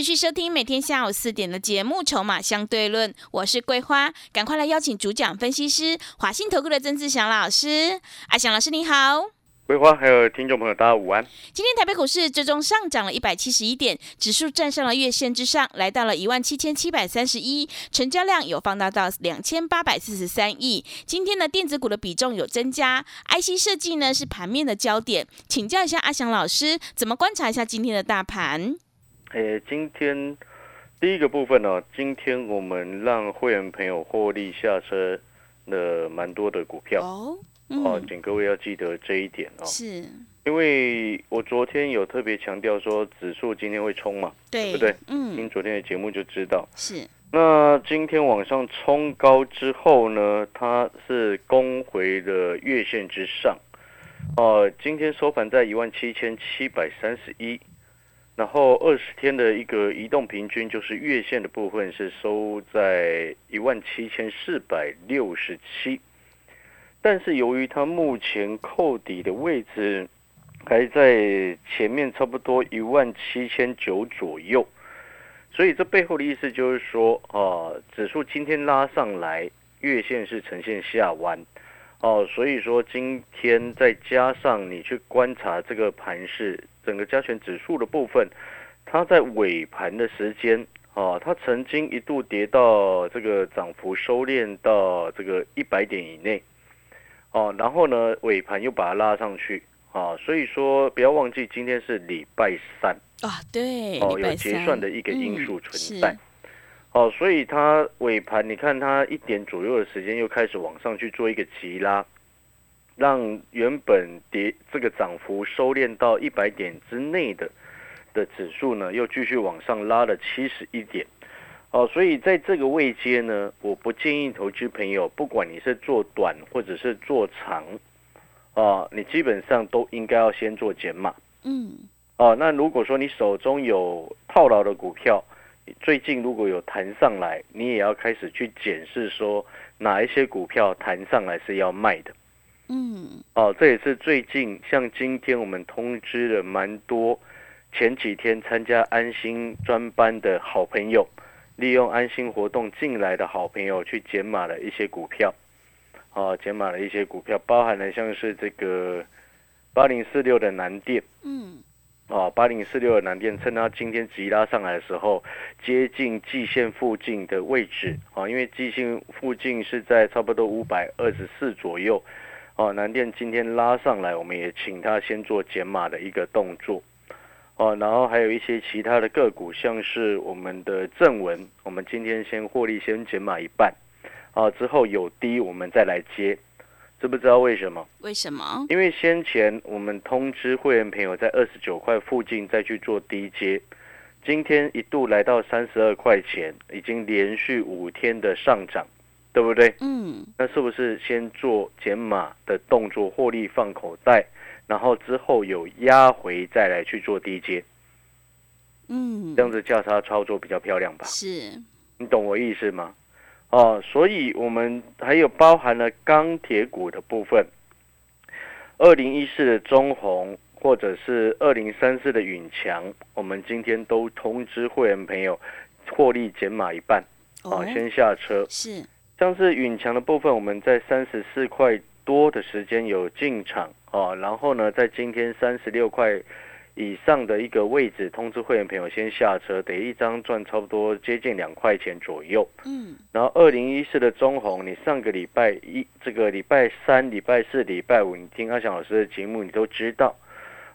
欢迎持续收听每天下午四点的节目《筹码相对论》，我是桂花，赶快来邀请主讲分析师华信投顾的曾志祥老师。阿祥老师你好，桂花还有听众朋友大家午安。今天台北股市最终上涨了一百七十一点，指数站上了月线之上，来到了一万七千七百三十一，成交量有放大到两千八百四十三亿。今天的电子股的比重有增加，IC 设计呢是盘面的焦点，请教一下阿祥老师，怎么观察一下今天的大盘？诶，今天第一个部分呢，今天我们让会员朋友获利下车了蛮多的股票哦，哦，嗯，请各位要记得这一点哦，是，因为我昨天有特别强调说指数今天会冲嘛，对，不对嗯，听昨天的节目就知道。是，那今天往上冲高之后呢，它是攻回了月线之上，哦、今天收盘在一万七千七百三十一，然后二十天的一个移动平均就是月线的部分是收在一万七千四百六十七，但是由于它目前扣底的位置还在前面差不多一万七千九左右。所以这背后的意思就是说，啊，指数今天拉上来，月线是呈现下弯，哦、所以说今天再加上你去观察这个盘势，整个加权指数的部分，它在尾盘的时间，哦、它曾经一度跌到这个涨幅收敛到这个一百点以内，哦，然后呢尾盘又把它拉上去，啊，所以说不要忘记今天是礼拜三。啊，对，哦，有结算的一个因嗯素存是在。哦，所以它尾盘你看它一点左右的时间又开始往上去做一个急拉，让原本跌这个涨幅收敛到一百点之内的的指数呢，又继续往上拉了七十一点。哦，所以在这个位阶呢，我不建议投资朋友，不管你是做短或者是做长，啊，你基本上都应该要先做减码。嗯，哦，那如果说你手中有套牢的股票，最近如果有弹上来，你也要开始去检视说哪一些股票弹上来是要卖的。嗯，哦，这也是最近像今天我们通知了蛮多前几天参加安心专班的好朋友，利用安心活动进来的好朋友去减码了一些股票。哦，减码了一些股票，包含了像是这个八零四六的南电。嗯，哦，八零四六的南电，趁它今天急拉上来的时候，接近季线附近的位置啊、因为季线附近是在差不多五百二十四左右，哦，南电今天拉上来，我们也请它先做减码的一个动作，哦，然后还有一些其他的个股，像是我们的正文，我们今天先获利先减码一半，啊，之后有低我们再来接，知不知道为什么？为什么？因为先前我们通知会员朋友在二十九块附近再去做低阶，今天一度来到三十二块钱，已经连续五天的上涨，对不对？嗯，那是不是先做减码的动作，获利放口袋，然后之后有压回再来去做低阶，嗯，这样子价差操作比较漂亮吧？是，你懂我意思吗？哦，所以我们还有包含了钢铁股的部分，二零一四的中红或者是二零三四的允强，我们今天都通知会员朋友获利减码一半，哦，先下车。是，像是允强的部分，我们在三十四块多的时间有进场哦，然后呢，在今天三十六块以上的一个位置，通知会员朋友先下车，得一张赚差不多接近两块钱左右。嗯，然后二零一四的中红，你上个礼拜一、这个礼拜三、礼拜四、礼拜五，你听阿翔老师的节目，你都知道。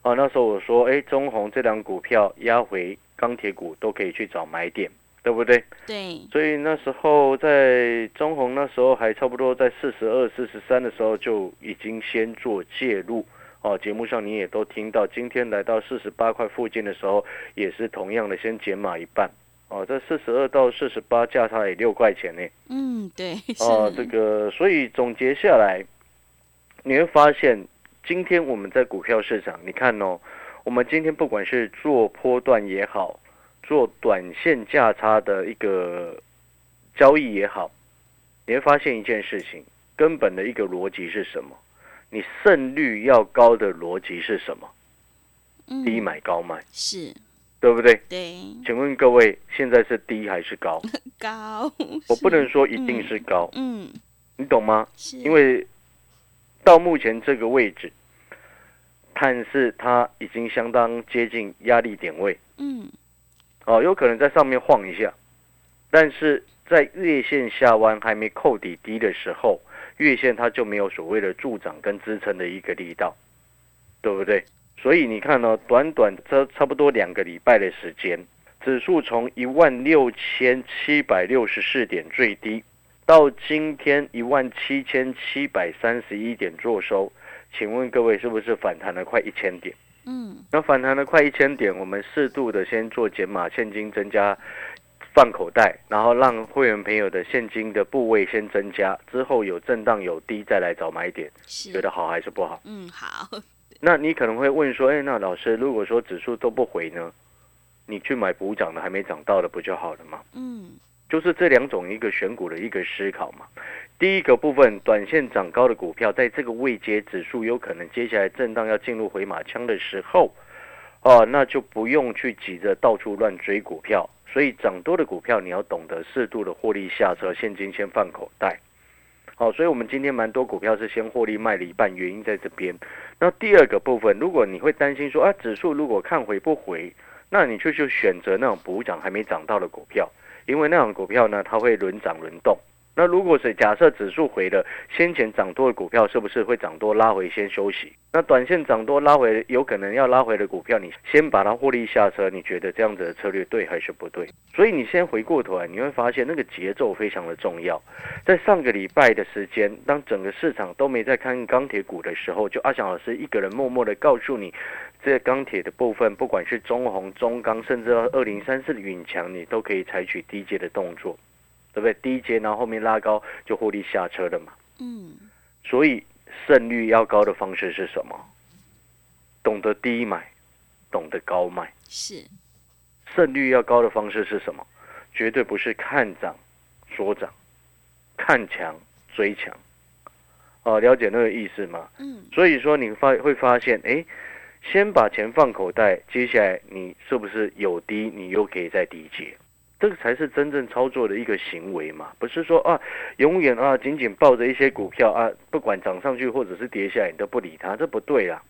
哦，那时候我说，哎，中红这两股票压回钢铁股都可以去找买点，对不对？对，所以那时候在中红那时候还差不多在四十二、四十三的时候就已经先做介入。哦，节目上你也都听到，今天来到四十八块附近的时候，也是同样的先减码一半。哦，这四十二到四十八价差也六块钱呢。嗯，对，哦，是这个，所以总结下来，你会发现，今天我们在股票市场，你看哦，我们今天不管是做波段也好，做短线价差的一个交易也好，你会发现一件事情，根本的一个逻辑是什么？你胜率要高的逻辑是什么？嗯低买高卖，是，对不对？对，请问各位，现在是低还是高？高，我不能说一定是高，嗯，你懂吗？是因为到目前这个位置，看似它已经相当接近压力点位嗯哦，有可能在上面晃一下，但是在月线下弯还没扣底低的时候，月线它就没有所谓的助长跟支撑的一个力道，对不对？所以你看呢、短短这差不多两个礼拜的时间，指数从一万六千七百六十四点最低，到今天一万七千七百三十一点做收，请问各位是不是反弹了快一千点？嗯那反弹了快一千点，我们适度的先做减码，现金增加放口袋，然后让会员朋友的现金的部位先增加，之后有震荡有低再来找买点，觉得好还是不好？嗯好，那你可能会问说，哎，那老师，如果说指数都不回呢，你去买补涨的还没涨到的不就好了吗？嗯就是这两种一个选股的一个思考嘛。第一个部分，短线涨高的股票，在这个位阶指数有可能接下来震荡要进入回马枪的时候，哦，那就不用去急着到处乱追股票。所以涨多的股票，你要懂得适度的获利下车，现金先放口袋。好，所以我们今天蛮多股票是先获利卖了一半，原因在这边。那第二个部分，如果你会担心说啊，指数如果看回不回，那你就去选择那种补涨还没涨到的股票。因为那种股票呢，它会轮涨轮动。那如果是假设指数回了，先前涨多的股票是不是会涨多拉回先休息？那短线涨多拉回，有可能要拉回的股票，你先把它获利下车，你觉得这样子的策略对还是不对？所以你先回过头来，你会发现那个节奏非常的重要。在上个礼拜的时间，当整个市场都没在看钢铁股的时候，就阿翔老师一个人默默的告诉你，这钢铁的部分，不管是中红、中钢，甚至二零三四的永强，你都可以采取低阶的动作，对不对？低阶，然后后面拉高就获利下车了嘛。嗯所以胜率要高的方式是什么？懂得低买，懂得高卖。是，胜率要高的方式是什么？绝对不是看涨说涨，看强追强。哦，了解那个意思吗？嗯所以说你发会发现，哎，先把钱放口袋，接下来你是不是有低，你又可以再低接？这个才是真正操作的一个行为嘛，不是说啊，永远啊紧紧抱着一些股票啊，不管涨上去或者是跌下来，你都不理它，这不对啊。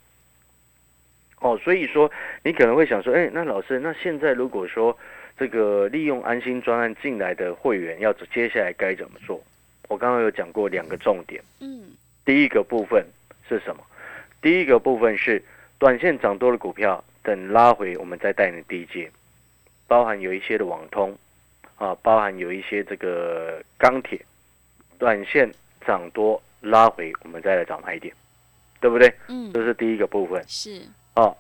哦，所以说你可能会想说，哎，那老师，那现在如果说这个利用安心专案进来的会员，要接下来该怎么做？我刚刚有讲过两个重点。嗯第一个部分是什么？第一个部分是短线涨多的股票，等拉回我们再带你低接，包含有一些的网通啊，包含有一些这个钢铁，短线涨多拉回，我们再来找买点，对不对？嗯这是第一个部分是，啊。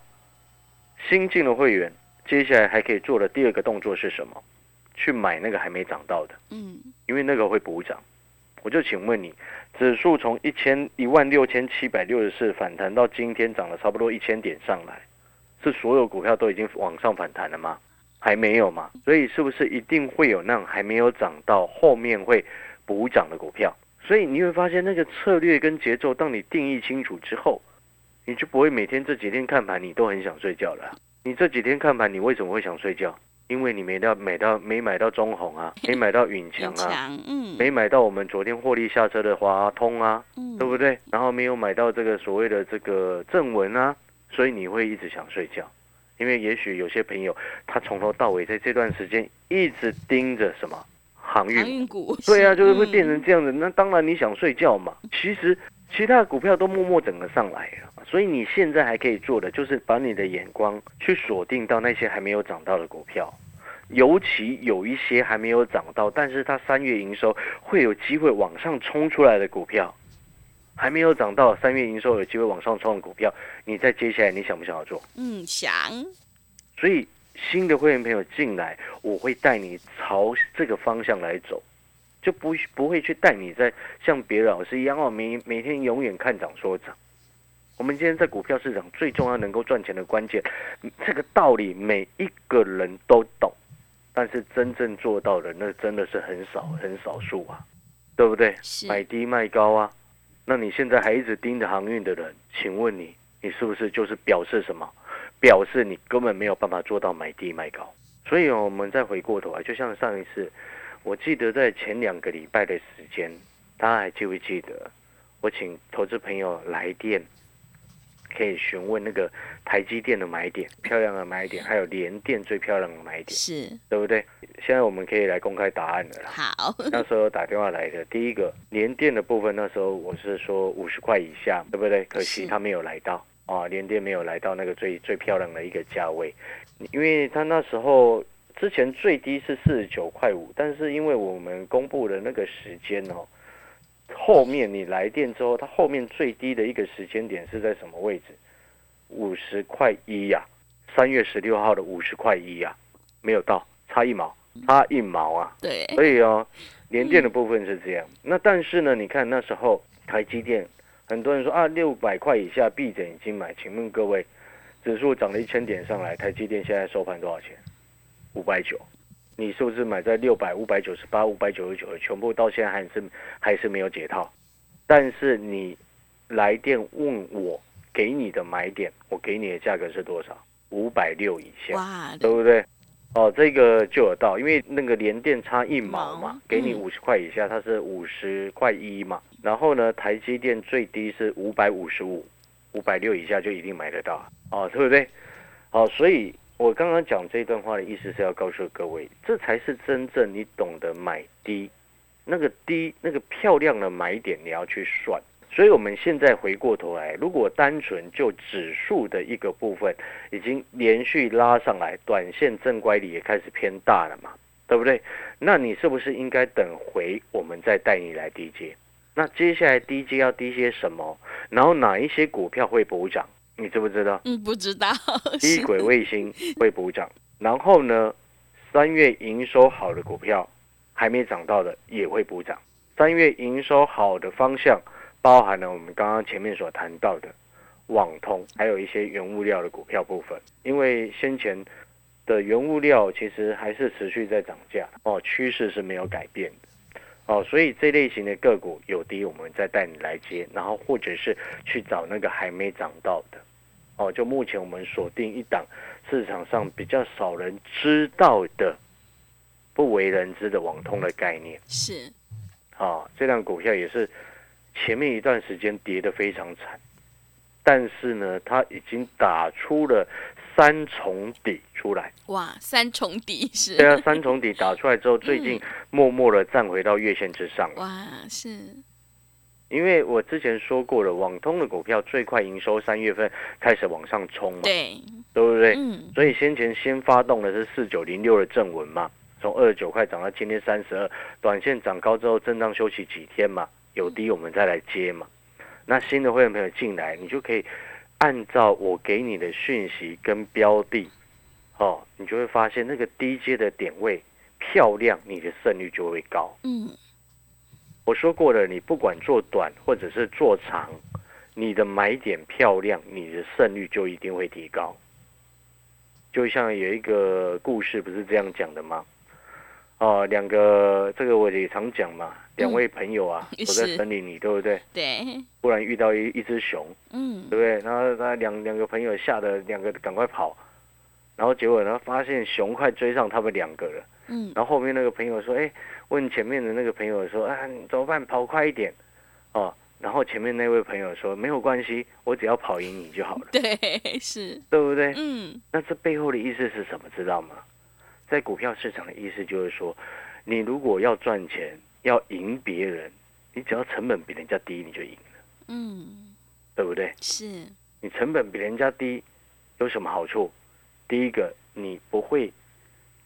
新进的会员，接下来还可以做的第二个动作是什么？去买那个还没涨到的。嗯因为那个会补涨。我就请问你，指数从一千一万六千七百六十四反弹到今天涨了差不多一千点上来，是所有股票都已经往上反弹了吗？还没有嘛？所以是不是一定会有那种还没有涨到后面会补涨的股票？所以你会发现那个策略跟节奏，当你定义清楚之后，你就不会每天这几天看盘你都很想睡觉了啊。你这几天看盘，你为什么会想睡觉？因为你没到买到没买到中红啊，没买到允强啊，嗯没买到我们昨天获利下车的华通啊，嗯对不对？然后没有买到这个所谓的这个正文啊，所以你会一直想睡觉，因为也许有些朋友他从头到尾在这段时间一直盯着什么航运航运股，对啊，就是会嗯变成这样子。那当然你想睡觉嘛，其实其他的股票都默默整个上来了。所以你现在还可以做的，就是把你的眼光去锁定到那些还没有涨到的股票，尤其有一些还没有涨到，但是它三月营收会有机会往上冲出来的股票，还没有涨到三月营收有机会往上冲的股票，你在接下来你想不想要做？嗯想，所以新的会员朋友进来，我会带你朝这个方向来走，就不不会去带你在像别的老师一样哦，每每天永远看涨说涨。我们今天在股票市场最重要能够赚钱的关键，这个道理每一个人都懂，但是真正做到的那真的是很少很少数啊，对不对？是买低卖高啊，那你现在还一直盯着航运的人，请问你，你是不是就是表示什么？表示你根本没有办法做到买低卖高。所以，我们再回过头来，就像上一次，我记得在前两个礼拜的时间，大家还记不记得？我请投资朋友来电，可以询问那个台积电的买点，漂亮的买点，还有联电最漂亮的买点，是对不对？现在我们可以来公开答案了啦。好，那时候打电话来的第一个联电的部分，那时候我是说五十块以下，对不对？可惜他没有来到啊，联电没有来到那个最最漂亮的一个价位，因为他那时候之前最低是四十九块五，但是因为我们公布的那个时间哦，后面你来电之后，它后面最低的一个时间点是在什么位置？五十块一呀，三月十六号的五十块一呀，没有到，差一毛，差一毛啊。对，所以哦，联电的部分是这样。那但是呢，你看那时候台积电，很多人说啊，六百块以下闭着眼睛买。请问各位，指数涨了一千点上来，台积电现在收盘多少钱？五百九。你是不是买在六百、五百九十八、五百九十九的，全部到现在还是还是没有解套？但是你来电问我给你的买点，我给你的价格是多少？五百六以下。对不对？哦，这个就有到，因为那个连电差一毛毛嘛，给你嗯五十块以下，它是五十块一嘛。然后呢，台积电最低是五百五十五，五百六以下就一定买得到，哦，对不对？哦，所以我刚刚讲这段话的意思是要告诉各位，这才是真正你懂得买低，那个低那个漂亮的买点你要去算。所以我们现在回过头来，如果单纯就指数的一个部分，已经连续拉上来，短线正乖离也开始偏大了嘛，对不对？那你是不是应该等回我们再带你来低阶？那接下来低阶要低些什么？然后哪一些股票会补涨？你知不知道？嗯，不知道，低轨卫星会补涨，然后呢，三月营收好的股票还没涨到的也会补涨。三月营收好的方向包含了我们刚刚前面所谈到的网通，还有一些原物料的股票部分。因为先前的原物料其实还是持续在涨价哦，趋势是没有改变的。哦，所以这类型的个股有低，我们再带你来接，然后或者是去找那个还没涨到的。哦，就目前我们锁定一档市场上比较少人知道的、不为人知的网通的概念。是啊、这辆股票也是前面一段时间跌得非常惨，但是呢，它已经打出了三重底出来。哇，三重底是对啊，三重底打出来之后，最近默默的站回到月线之上了。哇，是因为我之前说过了，网通的股票最快营收三月份开始往上冲嘛，对，对不对？嗯，所以先前先发动的是四九零六的正文嘛，从二十九块涨到今天三十二，短线涨高之后震荡休息几天嘛，有低我们再来接嘛。那新的会员朋友进来，你就可以按照我给你的讯息跟标的，哦，你就会发现那个低阶的点位漂亮，你的胜率就会高。嗯，我说过了，你不管做短或者是做长，你的买点漂亮，你的胜率就一定会提高。就像有一个故事，不是这样讲的吗？哦，两个这个我也常讲嘛，两位朋友啊，嗯走在是森林里，对不对？对，忽然遇到一一只熊，嗯对不对？然后他两两个朋友吓得两个赶快跑，然后结果呢，发现熊快追上他们两个了。嗯，然后后面那个朋友说：“哎，问前面的那个朋友说，啊，你怎么办？跑快一点，哦。”然后前面那位朋友说：“没有关系，我只要跑赢你就好了，对，是，对不对？”嗯，那这背后的意思是什么？知道吗？在股票市场的意思就是说，你如果要赚钱，要赢别人，你只要成本比人家低，你就赢了，嗯，对不对？是，你成本比人家低，有什么好处？第一个，你不会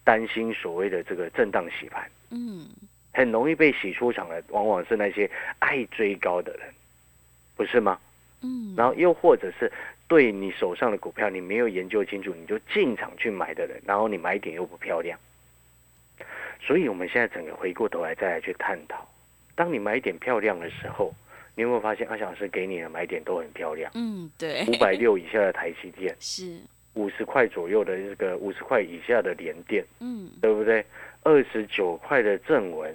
担心所谓的这个震荡洗盘。嗯，很容易被洗出场的，往往是那些爱追高的人，不是吗？嗯，然后又或者是对你手上的股票你没有研究清楚，你就进场去买的人，然后你买点又不漂亮。所以，我们现在整个回过头来再来去探讨，当你买点漂亮的时候，你有没有发现阿翔老师给你的买点都很漂亮？嗯，对，五百六以下的台积电，是，五十块左右的这个五十块以下的联电，嗯，对不对？二十九块的正文，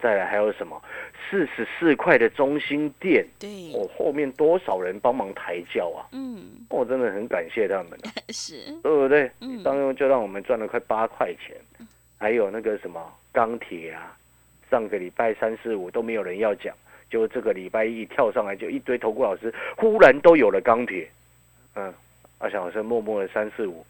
再来还有什么？四十四块的中心店，对，我、后面多少人帮忙抬轿啊！嗯，我、真的很感谢他们、啊，是，对不对？嗯当中就让我们赚了快八块钱，还有那个什么钢铁啊，上个礼拜三四五都没有人要讲，就这个礼拜一跳上来就一堆投顾老师忽然都有了钢铁，嗯，阿翔老师默默的三四五，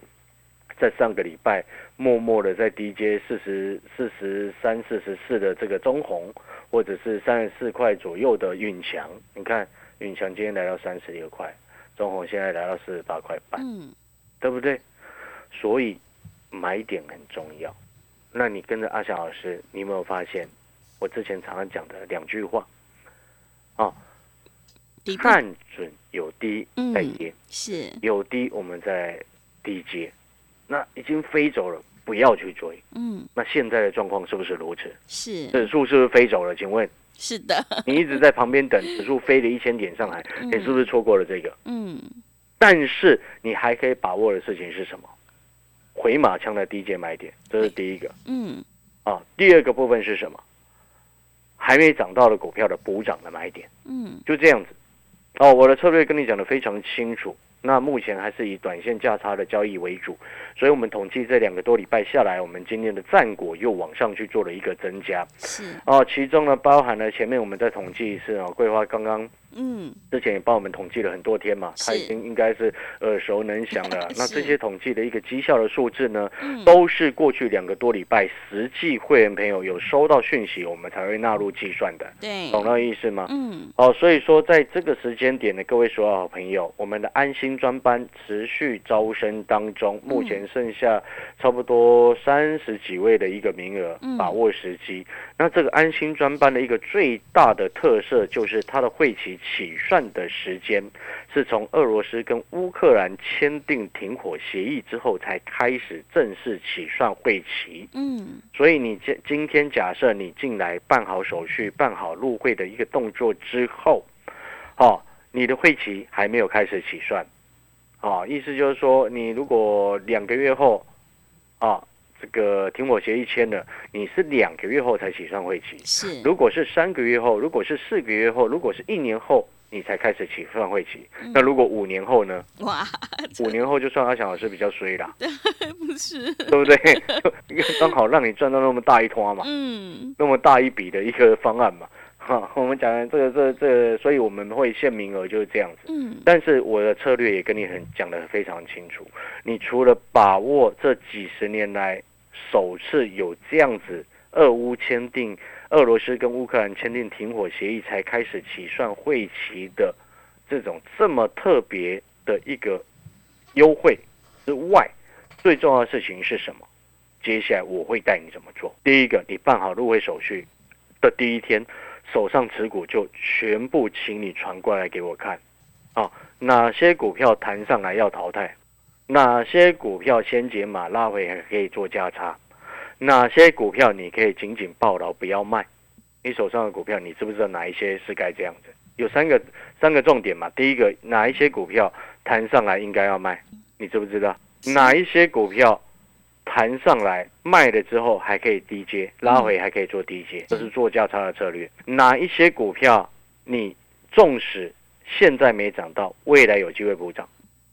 在上个礼拜默默的在低阶四十四十三四十四的这个中红，或者是三十四块左右的运强，你看运强今天来到三十六块，中红现在来到四十八块半。嗯，对不对？所以买点很重要。那你跟着阿翔老师，你有没有发现我之前常常讲的两句话？啊，底部看准有低嗯再跌，是，有低我们再低接。那已经飞走了，不要去追。嗯，那现在的状况是不是如此？是，指数是不是飞走了？请问是的，你一直在旁边等指数飞了一千点上来，嗯你是不是错过了这个？嗯，但是你还可以把握的事情是什么？回马枪的低阶买点，这是第一个嗯，啊。第二个部分是什么？还没涨到的股票的补涨的买点，嗯，就这样子。哦，我的策略跟你讲的非常清楚。那目前还是以短线价差的交易为主，所以我们统计这两个多礼拜下来，我们今天的战果又往上去做了一个增加。是，哦，其中呢包含了前面我们在统计是哦，桂花刚刚嗯，之前也帮我们统计了很多天嘛，他已经应该是耳熟能详了。那这些统计的一个绩效的数字呢，嗯，都是过去两个多礼拜实际会员朋友有收到讯息，我们才会纳入计算的，对，懂那意思吗？嗯，哦，所以说在这个时间点呢，各位所有好朋友，我们的安心专班持续招生当中，目前剩下差不多三十几位的一个名额嗯，把握时机。那这个安心专班的一个最大的特色就是它的会期起算的时间是从俄罗斯跟乌克兰签订停火协议之后才开始正式起算会期。嗯，所以你今今天假设你进来办好手续、办好入会的一个动作之后，哦，你的会期还没有开始起算，哦，意思就是说，你如果两个月后，啊，这个停火协议签了，你是两个月后才起算会期；是，如果是三个月后，如果是四个月后，如果是一年后，你才开始起算会期。嗯那如果五年后呢？哇，五年后就算阿翔老师比较衰啦，不是，对不对？刚好让你赚到那么大一坨嘛。嗯，那么大一笔的一个方案嘛，哈，我们讲的这个这个这个，所以我们会限名额就是这样子。嗯，但是我的策略也跟你很讲的非常清楚，你除了把握这几十年来首次有这样子俄乌签订，俄罗斯跟乌克兰签订停火协议才开始起算会期的这种这么特别的一个优惠之外，最重要的事情是什么？接下来我会带你怎么做。第一个，你办好入会手续的第一天，手上持股就全部请你传过来给我看。啊，哪些股票弹上来要淘汰？哪些股票先解码拉回还可以做价差？哪些股票你可以紧紧抱牢不要卖？你手上的股票，你知不知道哪一些是该这样子？有三个三个重点嘛。第一个，哪一些股票弹上来应该要卖？你知不知道？哪一些股票弹上来卖了之后还可以低接，拉回还可以做低接，这是做价差的策略。哪一些股票你纵使现在没涨到，未来有机会补涨，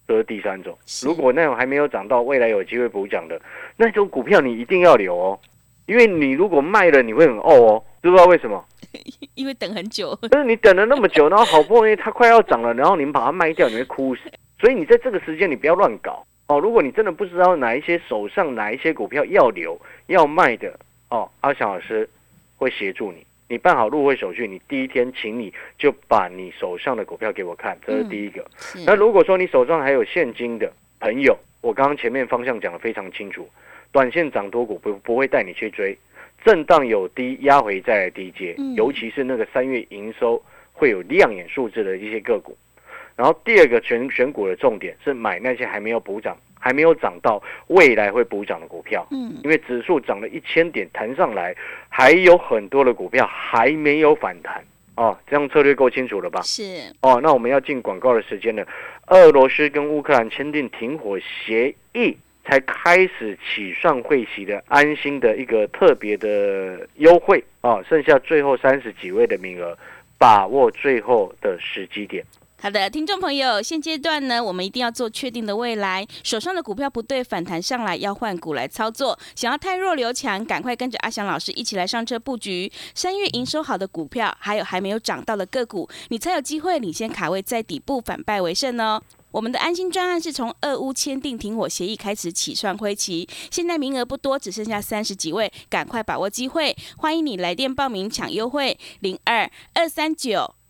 这是第三种。如果那种还没有涨到，未来有机会补涨的那种股票，你一定要留哦，因为你如果卖了，你会很哦哦，知不知道为什么？因为等很久，就是你等了那么久，然后好不容易它快要涨了，然后你们把它卖掉，你会哭死。所以你在这个时间你不要乱搞哦。如果你真的不知道哪一些手上哪一些股票要留要卖的哦，阿翔老师会协助你。你办好入会手续，你第一天请你就把你手上的股票给我看，这是第一个。是，那如果说你手上还有现金的朋友，我刚刚前面方向讲的非常清楚，短线涨多股不不会带你去追，震荡有低压回再来低接，嗯尤其是那个三月营收会有亮眼数字的一些个股。然后第二个选选股的重点是买那些还没有补涨、还没有涨到未来会补涨的股票。嗯，因为指数涨了一千点弹上来，还有很多的股票还没有反弹哦，这样策略够清楚了吧？是，哦，那我们要进广告的时间了。俄罗斯跟乌克兰签订停火协议，才开始起算会期的安心的一个特别的优惠哦，剩下最后三十几位的名额，把握最后的时机点。好的，听众朋友，现阶段呢，我们一定要做确定的未来。手上的股票不对，反弹上来要换股来操作。想要太弱留强，赶快跟着阿翔老师一起来上车布局。三月营收好的股票，还有还没有涨到的个股，你才有机会领先卡位在底部，反败为胜哦。我们的安心专案是从俄乌签订停火协议开始起算灰期，现在名额不多，只剩下三十几位，赶快把握机会。欢迎你来电报名抢优惠，零二二三九。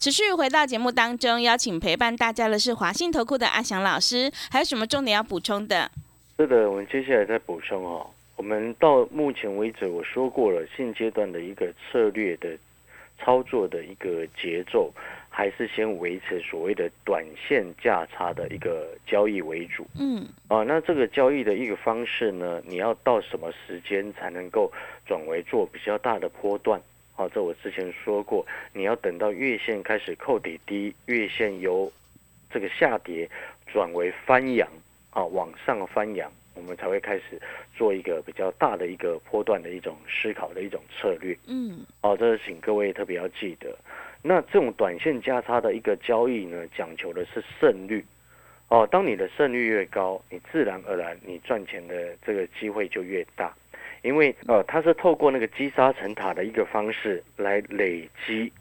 持续回到节目当中，邀请陪伴大家的是华信投顾的阿翔老师，还有什么重点要补充的？是的，我们接下来再补充哦。我们到目前为止，我说过了，现阶段的一个策略的操作的一个节奏，还是先维持所谓的短线价差的一个交易为主。嗯，啊，那这个交易的一个方式呢，你要到什么时间才能够转为做比较大的波段？好，这我之前说过，你要等到月线开始扣底低，月线由这个下跌转为翻阳，啊，往上翻阳，我们才会开始做一个比较大的一个波段的一种思考的一种策略。嗯，哦，这是请各位特别要记得。那这种短线价差的一个交易呢，讲求的是胜率。哦，当你的胜率越高，你自然而然你赚钱的这个机会就越大。因为呃，它是透过那个积沙成塔的一个方式来累积，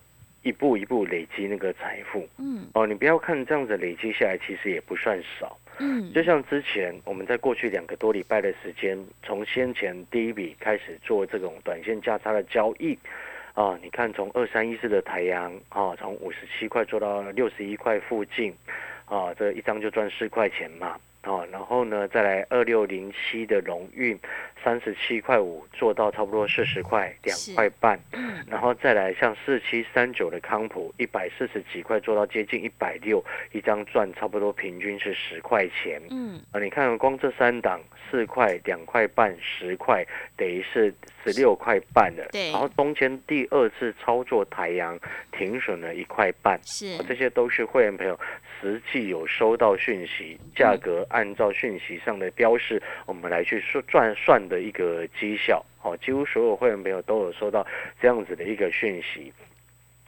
一步一步累积那个财富。嗯，哦，你不要看这样子累积下来，其实也不算少。嗯，就像之前我们在过去两个多礼拜的时间，从先前第一笔开始做这种短线价差的交易，啊，你看从二三一四的太阳啊，从五十七块做到六十一块附近，啊，这一张就赚四块钱嘛。哦，然后呢，再来二六零七的荣运，三十七块五做到差不多四十块，两块半。嗯，然后再来像四七三九的康普，一百四十几块做到接近一百六，一张赚差不多平均是十块钱。嗯，啊，你看光这三档四块、两块半、十块，等于是十六块半了。对。然后中间第二次操作太阳停损了一块半，是，这些都是会员朋友实际有收到讯息，价格。按照讯息上的标示，我们来去算赚算的一个绩效，好，几乎所有会员朋友都有收到这样子的一个讯息，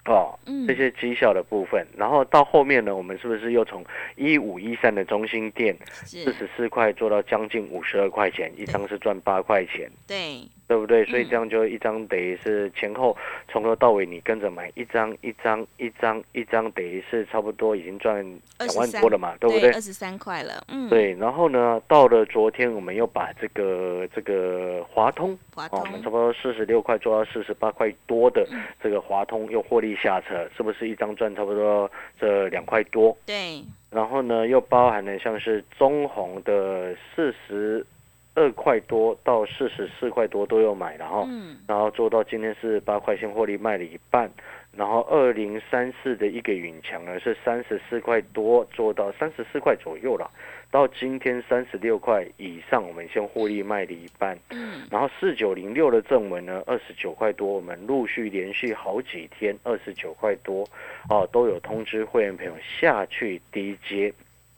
哦，这些绩效的部分，然后到后面呢，我们是不是又从一五一三的中心店四十四块做到将近五十二块钱一张，是赚八块钱，对。对不对？所以这样就一张等于是前后从头到尾你跟着买一张一张一张一张，等于是差不多已经赚两万多了嘛，对不对？二十三块了，嗯。对，然后呢，到了昨天我们又把这个这个华通，华通，我们差不多四十六块做到四十八块多的这个华通又获利下车，是不是一张赚差不多这两块多？对。然后呢，又包含了像是中红的四十。二块多到四十四块多都有买了哈，然后做到今天是八块钱获利卖了一半，然后二零三四的一个允强呢是三十四块多做到三十四块左右了，到今天三十六块以上我们先获利卖了一半，嗯。然后四九零六的正文呢二十九块多，我们陆续连续好几天二十九块多，哦都有通知会员朋友下去低接。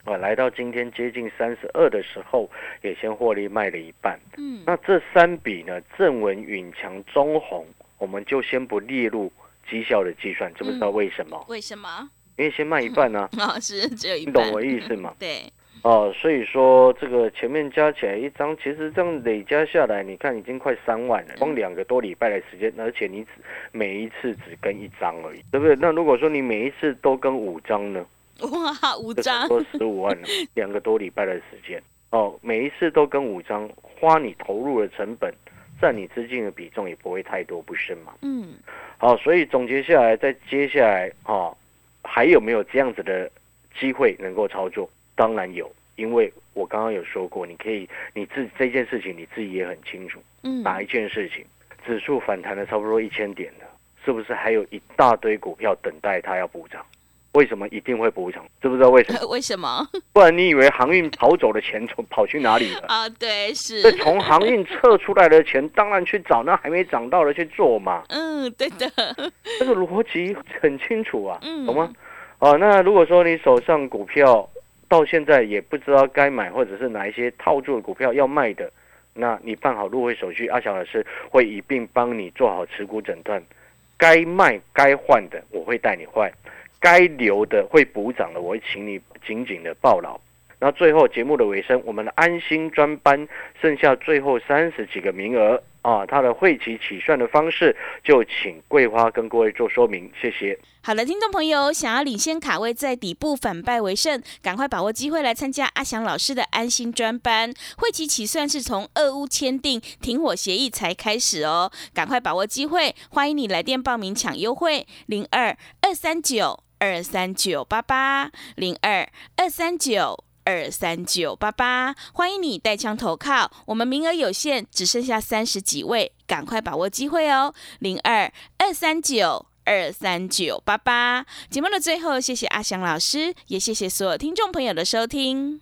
啊，来到今天接近三十二的时候，也先获利卖了一半。嗯，那这三笔呢，正文、允强、中红，我们就先不列入绩效的计算，知不知道为什么？为什么？因为先卖一半呢、哦，是只有一半。你懂我意思吗？对，哦，所以说这个前面加起来一张，其实这样累加下来，你看已经快三万了，光两个多礼拜的时间，而且你只每一次只跟一张而已，对不对？那如果说你每一次都跟五张呢，哇，五这张，多十五万了，两个多礼拜的时间，哦，每一次都跟五张，花你投入的成本，占你资金的比重也不会太多，不是吗？嗯，好，所以总结下来，在接下来啊、还有没有这样子的机会能够操作？当然有，因为我刚刚有说过，你可以你自这件事情你自己也很清楚，嗯，哪一件事情指数反弹了差不多一千点了，是不是还有一大堆股票等待它要补涨？为什么一定会补涨？知不知道为什么？为什么？不然你以为航运逃走的钱从跑去哪里了？啊，对，是这，从航运撤出来的钱，当然去找那还没涨到的去做嘛。嗯，对的，这个逻辑很清楚啊，嗯懂吗？哦，那如果说你手上股票到现在也不知道该买，或者是哪一些套住的股票要卖的，那你办好入会手续，阿翔老师会一并帮你做好持股诊断，该卖该换的我会带你换，该留的会补涨的我会请你紧紧的抱牢。那最后节目的尾声，我们的安心专班剩下最后三十几个名额啊，它的会期起算的方式就请桂花跟各位做说明，谢谢。好的，听众朋友，想要领先卡位，在底部反败为胜，赶快把握机会来参加阿翔老师的安心专班。会期起算是从俄乌签订停火协议才开始哦，赶快把握机会，欢迎你来电报名抢优惠，零二二三九二三九八八零二二三九。二三九八八，欢迎你带枪投靠，我们名额有限，只剩下三十几位，赶快把握机会哦！零二二三九二三九八八。节目的最后，谢谢阿翔老师，也谢谢所有听众朋友的收听。